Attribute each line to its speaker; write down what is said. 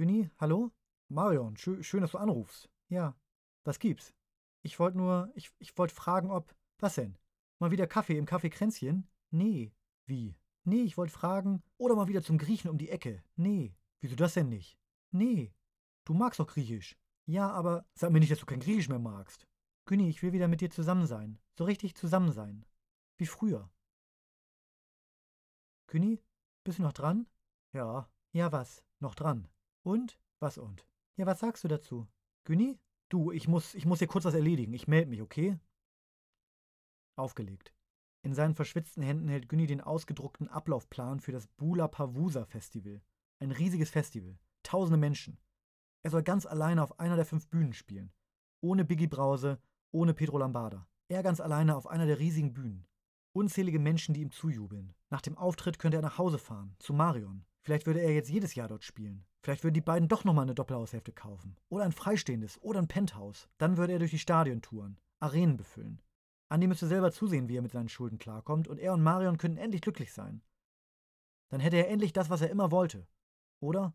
Speaker 1: Günni, hallo? Marion, schö schön, dass du anrufst. Ja, was gibt's? Ich wollte nur, ich, ich wollte fragen, ob. Was denn? Mal wieder Kaffee im Café Kränzchen? Nee. Wie? Nee, ich wollte fragen. Oder mal wieder zum Griechen um die Ecke? Nee. Wieso das denn nicht? Nee. Du magst doch Griechisch. Ja, aber sag mir nicht, dass du kein Griechisch mehr magst. Günni, ich will wieder mit dir zusammen sein. So richtig zusammen sein. Wie früher. Günni, bist du noch dran? Ja. Ja, was? Noch dran. Und? Was und? Ja, was sagst du dazu? Günni? Du, ich muss, ich muss hier kurz was erledigen. Ich melde mich, okay? Aufgelegt. In seinen verschwitzten Händen hält Günni den ausgedruckten Ablaufplan für das Bula Pavusa Festival. Ein riesiges Festival. Tausende Menschen. Er soll ganz alleine auf einer der fünf Bühnen spielen. Ohne Biggie Brause, ohne Pedro Lambada. Er ganz alleine auf einer der riesigen Bühnen. Unzählige Menschen, die ihm zujubeln. Nach dem Auftritt könnte er nach Hause fahren, zu Marion. Vielleicht würde er jetzt jedes Jahr dort spielen. Vielleicht würden die beiden doch nochmal eine Doppelhaushälfte kaufen. Oder ein freistehendes oder ein Penthouse. Dann würde er durch die Stadien touren, Arenen befüllen. Andi müsste selber zusehen, wie er mit seinen Schulden klarkommt, und er und Marion könnten endlich glücklich sein. Dann hätte er endlich das, was er immer wollte. Oder?